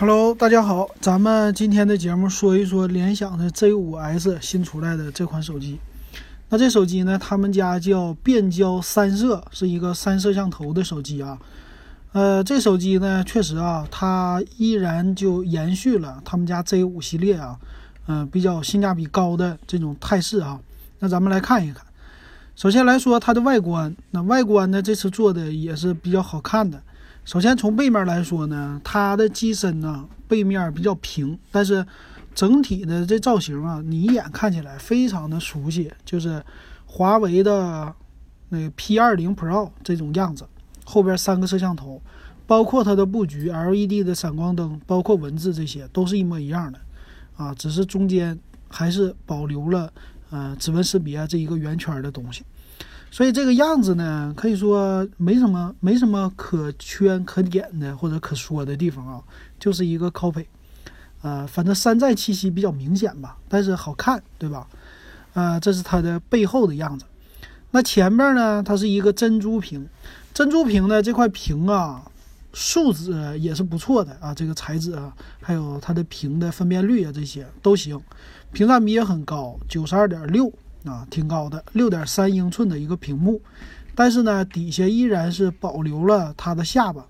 Hello，大家好，咱们今天的节目说一说联想的 Z5S 新出来的这款手机。那这手机呢，他们家叫变焦三摄，是一个三摄像头的手机啊。呃，这手机呢，确实啊，它依然就延续了他们家 Z5 系列啊，嗯，比较性价比高的这种态势啊。那咱们来看一看，首先来说它的外观，那外观呢，这次做的也是比较好看的。首先从背面来说呢，它的机身呢背面比较平，但是整体的这造型啊，你一眼看起来非常的熟悉，就是华为的那 P20 Pro 这种样子。后边三个摄像头，包括它的布局，LED 的闪光灯，包括文字这些都是一模一样的，啊，只是中间还是保留了呃指纹识别这一个圆圈的东西。所以这个样子呢，可以说没什么没什么可圈可点的或者可说的地方啊，就是一个 copy，呃，反正山寨气息比较明显吧，但是好看，对吧？呃，这是它的背后的样子。那前面呢，它是一个珍珠屏，珍珠屏的这块屏啊，素质也是不错的啊，这个材质啊，还有它的屏的分辨率啊，这些都行，屏占比也很高，九十二点六。啊，挺高的，六点三英寸的一个屏幕，但是呢，底下依然是保留了它的下巴，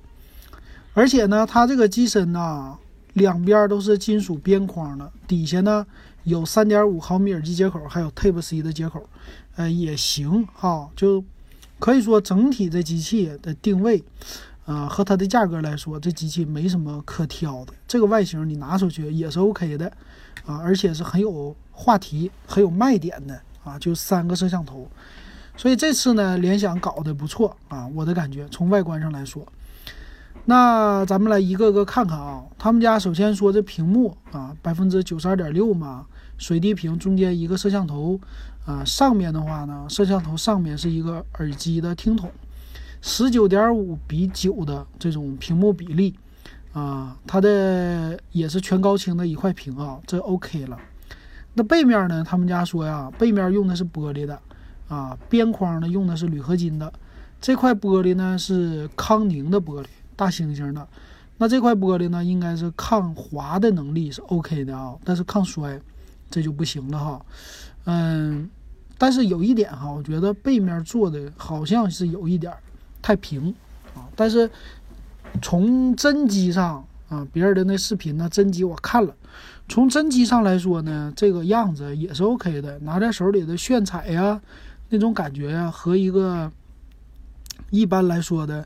而且呢，它这个机身呢，两边都是金属边框的，底下呢有三点五毫米耳机接口，还有 Type C 的接口，呃，也行哈，就可以说整体这机器的定位，呃，和它的价格来说，这机器没什么可挑的，这个外形你拿出去也是 OK 的，啊，而且是很有话题、很有卖点的。啊，就三个摄像头，所以这次呢，联想搞得不错啊，我的感觉从外观上来说。那咱们来一个个看看啊，他们家首先说这屏幕啊，百分之九十二点六嘛，水滴屏，中间一个摄像头啊，上面的话呢，摄像头上面是一个耳机的听筒，十九点五比九的这种屏幕比例啊，它的也是全高清的一块屏啊，这 OK 了。那背面呢？他们家说呀，背面用的是玻璃的，啊，边框呢用的是铝合金的，这块玻璃呢是康宁的玻璃，大猩猩的。那这块玻璃呢，应该是抗滑的能力是 OK 的啊，但是抗摔这就不行了哈。嗯，但是有一点哈，我觉得背面做的好像是有一点太平啊。但是从真机上啊，别人的那视频呢，真机我看了。从真机上来说呢，这个样子也是 OK 的，拿在手里的炫彩呀，那种感觉呀，和一个一般来说的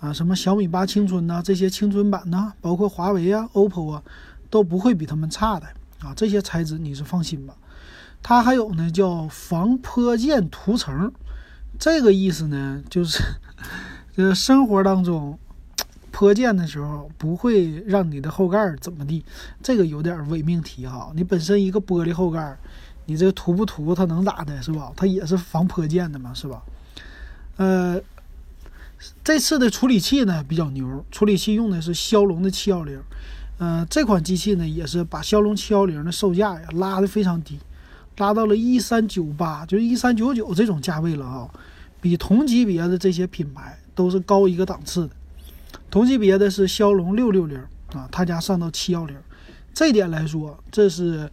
啊，什么小米八青春呐，这些青春版呐，包括华为啊、OPPO 啊，都不会比他们差的啊。这些材质你是放心吧。它还有呢，叫防泼溅涂层，这个意思呢，就是 这生活当中。泼溅的时候不会让你的后盖怎么地，这个有点伪命题哈。你本身一个玻璃后盖，你这涂不涂它能咋的，是吧？它也是防泼溅的嘛，是吧？呃，这次的处理器呢比较牛，处理器用的是骁龙的七幺零，呃，这款机器呢也是把骁龙七幺零的售价呀拉的非常低，拉到了一三九八，就是一三九九这种价位了啊，比同级别的这些品牌都是高一个档次的。同级别的是骁龙六六零啊，他家上到七幺零，这点来说，这是，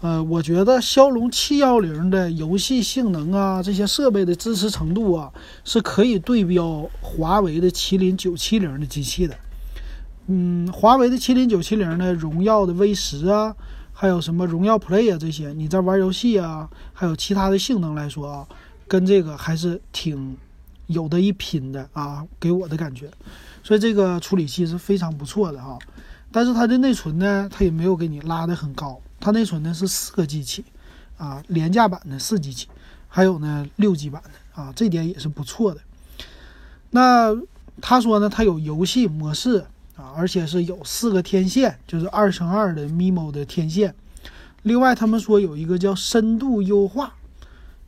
呃，我觉得骁龙七幺零的游戏性能啊，这些设备的支持程度啊，是可以对标华为的麒麟九七零的机器的。嗯，华为的麒麟九七零呢，荣耀的 V 十啊，还有什么荣耀 Play 啊这些，你在玩游戏啊，还有其他的性能来说啊，跟这个还是挺有的一拼的啊，给我的感觉。所以这个处理器是非常不错的哈，但是它的内存呢，它也没有给你拉的很高，它内存呢是四个 G 起，啊，廉价版的四 G 起，还有呢六 G 版的啊，这点也是不错的。那他说呢，它有游戏模式啊，而且是有四个天线，就是二乘二的 MIMO 的天线。另外他们说有一个叫深度优化。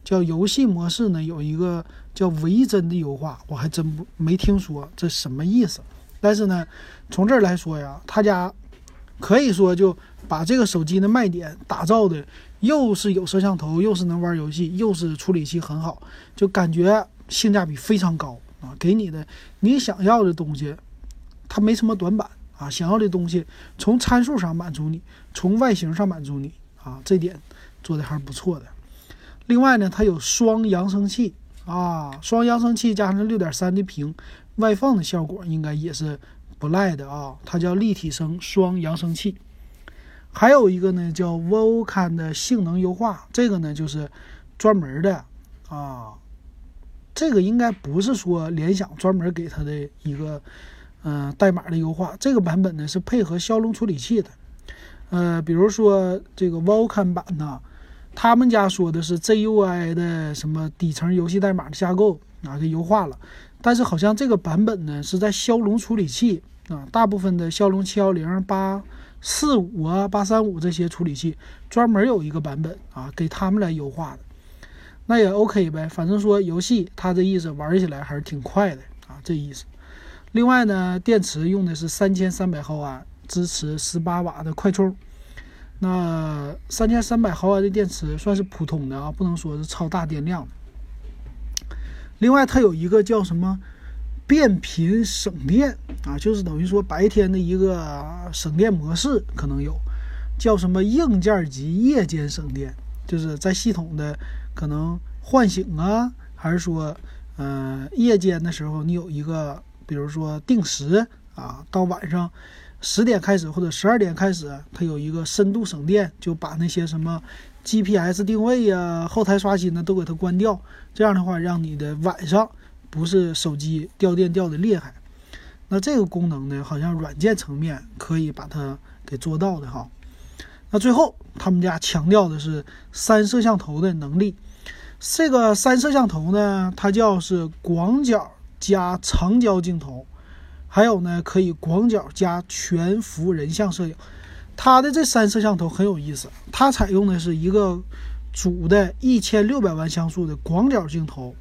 叫游戏模式呢，有一个叫微帧的优化，我还真不没听说这什么意思。但是呢，从这儿来说呀，他家可以说就把这个手机的卖点打造的又是有摄像头，又是能玩游戏，又是处理器很好，就感觉性价比非常高啊！给你的你想要的东西，它没什么短板啊，想要的东西从参数上满足你，从外形上满足你啊，这点做的还是不错的。另外呢，它有双扬声器啊，双扬声器加上六点三的屏，外放的效果应该也是不赖的啊。它叫立体声双扬声器。还有一个呢，叫 Volcan 的性能优化，这个呢就是专门的啊，这个应该不是说联想专门给它的一个嗯代码的优化，这个版本呢是配合骁龙处理器的，呃，比如说这个 Volcan 版呢，他们家说的是 ZUI 的什么底层游戏代码的架构啊给优化了，但是好像这个版本呢是在骁龙处理器啊，大部分的骁龙七幺零八。四五啊，八三五这些处理器专门有一个版本啊，给他们来优化的，那也 OK 呗。反正说游戏，它这意思玩起来还是挺快的啊，这意思。另外呢，电池用的是三千三百毫安，支持十八瓦的快充。那三千三百毫安的电池算是普通的啊，不能说是超大电量。另外，它有一个叫什么？变频省电啊，就是等于说白天的一个省电模式可能有，叫什么硬件级夜间省电，就是在系统的可能唤醒啊，还是说，呃，夜间的时候你有一个，比如说定时啊，到晚上十点开始或者十二点开始，它有一个深度省电，就把那些什么 GPS 定位呀、后台刷新的都给它关掉，这样的话让你的晚上。不是手机掉电掉的厉害，那这个功能呢，好像软件层面可以把它给做到的哈。那最后他们家强调的是三摄像头的能力，这个三摄像头呢，它叫是广角加长焦镜头，还有呢可以广角加全幅人像摄影。它的这三摄像头很有意思，它采用的是一个主的一千六百万像素的广角镜头。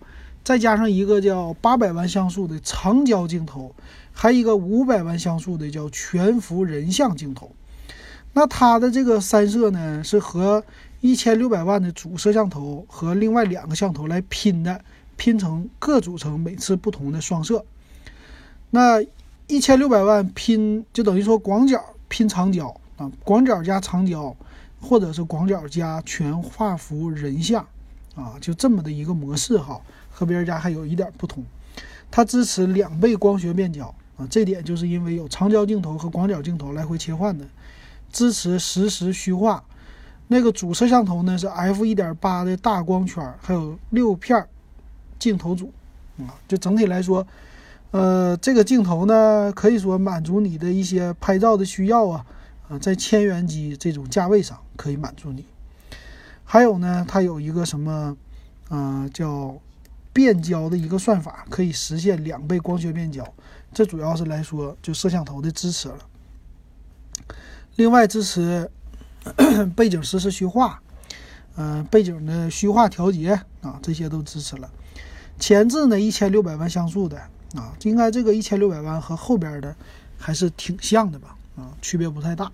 再加上一个叫八百万像素的长焦镜头，还有一个五百万像素的叫全幅人像镜头。那它的这个三摄呢，是和一千六百万的主摄像头和另外两个像头来拼的，拼成各组成每次不同的双摄。那一千六百万拼就等于说广角拼长焦啊，广角加长焦，或者是广角加全画幅人像啊，就这么的一个模式哈。和别人家还有一点不同，它支持两倍光学变焦啊，这点就是因为有长焦镜头和广角镜头来回切换的，支持实时虚化。那个主摄像头呢是 f 一点八的大光圈，还有六片镜头组啊，就整体来说，呃，这个镜头呢可以说满足你的一些拍照的需要啊啊，在千元机这种价位上可以满足你。还有呢，它有一个什么，嗯，叫。变焦的一个算法可以实现两倍光学变焦，这主要是来说就摄像头的支持了。另外支持 背景实时虚化，嗯，背景的虚化调节啊，这些都支持了。前置呢一千六百万像素的啊，应该这个一千六百万和后边的还是挺像的吧？啊，区别不太大。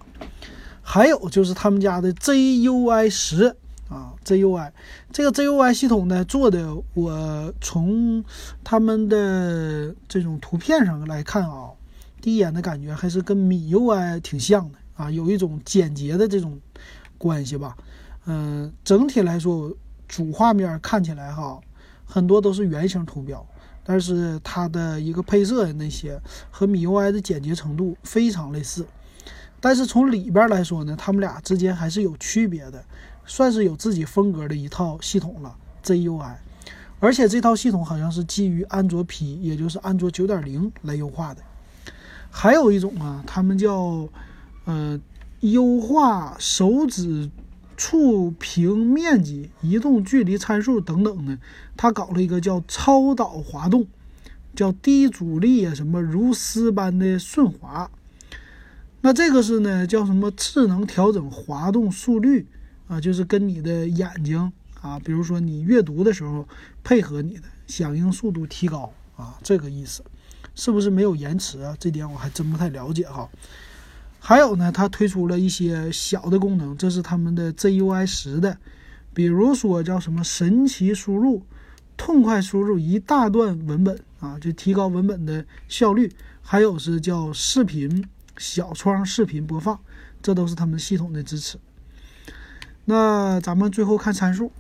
还有就是他们家的 ZUI 十。啊，ZUI 这个 ZUI 系统呢做的，我从他们的这种图片上来看啊，第一眼的感觉还是跟米 UI 挺像的啊，有一种简洁的这种关系吧。嗯，整体来说，主画面看起来哈，很多都是圆形图标，但是它的一个配色那些和米 UI 的简洁程度非常类似。但是从里边来说呢，他们俩之间还是有区别的。算是有自己风格的一套系统了，ZUI，而且这套系统好像是基于安卓 P，也就是安卓九点零来优化的。还有一种啊，他们叫呃优化手指触屏面积、移动距离参数等等的，它搞了一个叫超导滑动，叫低阻力啊什么如丝般的顺滑。那这个是呢叫什么智能调整滑动速率。啊，就是跟你的眼睛啊，比如说你阅读的时候，配合你的响应速度提高啊，这个意思，是不是没有延迟啊？这点我还真不太了解哈。还有呢，它推出了一些小的功能，这是他们的 ZUI 十的，比如说叫什么神奇输入，痛快输入一大段文本啊，就提高文本的效率。还有是叫视频小窗视频播放，这都是他们系统的支持。那咱们最后看参数。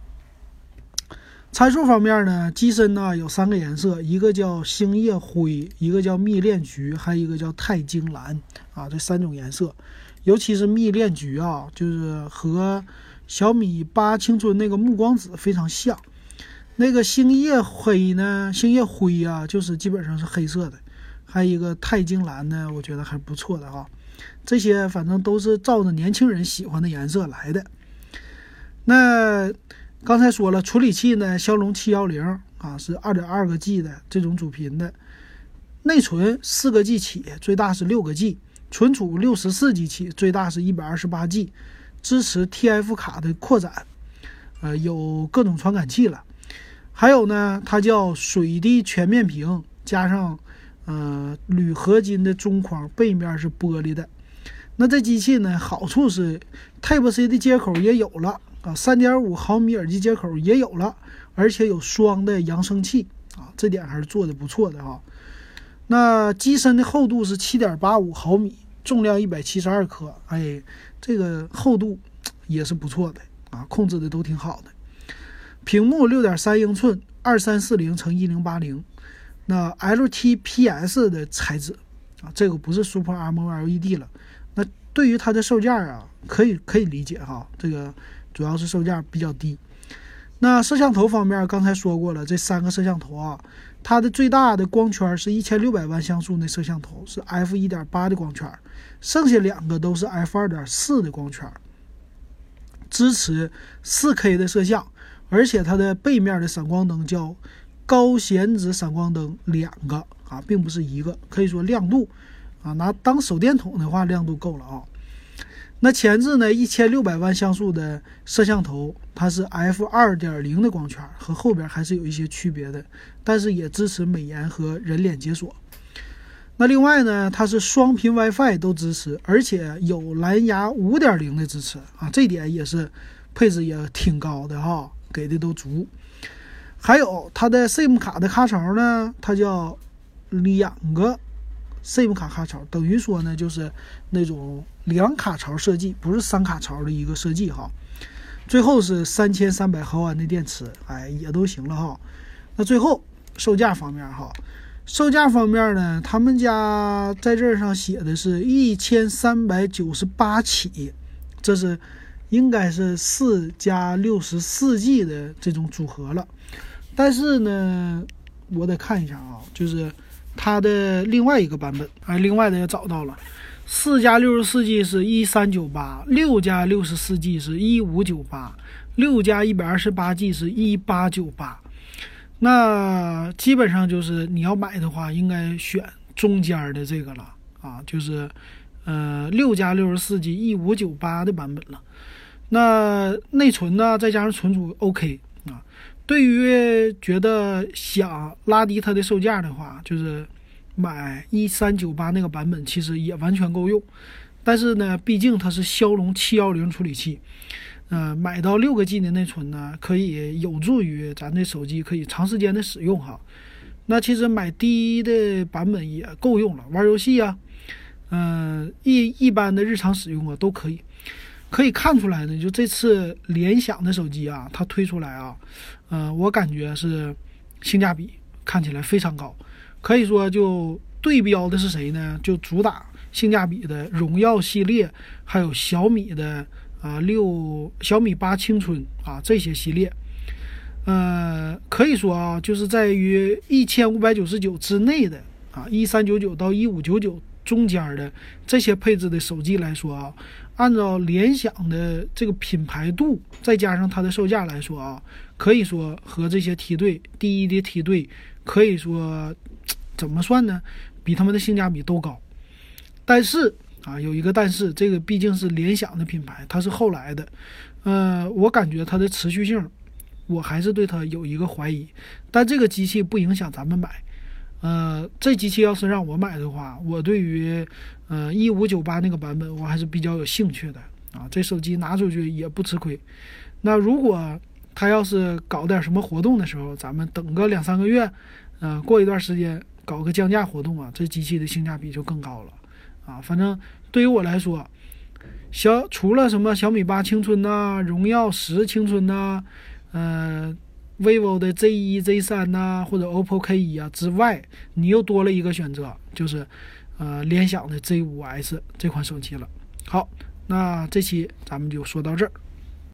参数方面呢，机身呢有三个颜色，一个叫星夜灰，一个叫蜜恋橘，还有一个叫钛金蓝啊，这三种颜色。尤其是蜜恋橘啊，就是和小米八青春那个暮光紫非常像。那个星夜黑呢，星夜灰啊，就是基本上是黑色的。还有一个钛晶蓝呢，我觉得还不错的哈。这些反正都是照着年轻人喜欢的颜色来的。那刚才说了，处理器呢，骁龙七幺零啊，是二点二个 G 的这种主频的。内存四个 G 起，最大是六个 G。存储六十四 G 起，最大是一百二十八 G。支持 TF 卡的扩展，呃，有各种传感器了。还有呢，它叫水滴全面屏，加上呃铝合金的中框，背面是玻璃的。那这机器呢，好处是 Type C 的接口也有了啊，三点五毫米耳机接口也有了，而且有双的扬声器啊，这点还是做的不错的哈。那机身的厚度是七点八五毫米，重量一百七十二克，哎，这个厚度也是不错的啊，控制的都挺好的。屏幕六点三英寸，二三四零乘一零八零，那 LTPS 的材质啊，这个不是 Super AMOLED 了。那对于它的售价啊，可以可以理解哈，这个主要是售价比较低。那摄像头方面，刚才说过了，这三个摄像头啊。它的最大的光圈是一千六百万像素的摄像头，是 f 一点八的光圈，剩下两个都是 f 二点四的光圈，支持四 K 的摄像，而且它的背面的闪光灯叫高显子闪光灯两个啊，并不是一个，可以说亮度啊，拿当手电筒的话亮度够了啊。那前置呢？一千六百万像素的摄像头，它是 f 二点零的光圈，和后边还是有一些区别的，但是也支持美颜和人脸解锁。那另外呢，它是双频 WiFi 都支持，而且有蓝牙五点零的支持啊，这点也是配置也挺高的哈，给的都足。还有它的 SIM 卡的卡槽呢，它叫两个。SIM 卡卡槽等于说呢，就是那种两卡槽设计，不是三卡槽的一个设计哈。最后是三千三百毫安的电池，哎，也都行了哈。那最后售价方面哈，售价方面呢，他们家在这上写的是一千三百九十八起，这是应该是四加六十四 G 的这种组合了。但是呢，我得看一下啊，就是。它的另外一个版本，哎，另外的也找到了，四加六十四 G 是一三九八，六加六十四 G 是一五九八，六加一百二十八 G 是一八九八。那基本上就是你要买的话，应该选中间的这个了啊，就是呃六加六十四 G 一五九八的版本了。那内存呢，再加上存储 OK。对于觉得想拉低它的售价的话，就是买一三九八那个版本，其实也完全够用。但是呢，毕竟它是骁龙七幺零处理器，呃，买到六个 G 的内存呢，可以有助于咱这手机可以长时间的使用哈。那其实买低的版本也够用了，玩游戏啊，嗯，一一般的日常使用啊都可以。可以看出来呢，就这次联想的手机啊，它推出来啊，呃，我感觉是性价比看起来非常高。可以说，就对标的是谁呢？就主打性价比的荣耀系列，还有小米的啊六小米八青春啊这些系列。呃，可以说啊，就是在于一千五百九十九之内的啊，一三九九到一五九九中间的这些配置的手机来说啊。按照联想的这个品牌度，再加上它的售价来说啊，可以说和这些梯队第一的梯队，可以说 怎么算呢？比他们的性价比都高。但是啊，有一个但是，这个毕竟是联想的品牌，它是后来的，呃，我感觉它的持续性，我还是对它有一个怀疑。但这个机器不影响咱们买。呃，这机器要是让我买的话，我对于，呃，一五九八那个版本我还是比较有兴趣的啊。这手机拿出去也不吃亏。那如果他要是搞点什么活动的时候，咱们等个两三个月，呃，过一段时间搞个降价活动啊，这机器的性价比就更高了啊。反正对于我来说，小除了什么小米八青春呐、荣耀十青春呐，呃，vivo 的 Z 一、Z 三呐，或者 OPPO K 一啊之外，你又多了一个选择，就是呃联想的 Z 五 S 这款手机了。好，那这期咱们就说到这儿。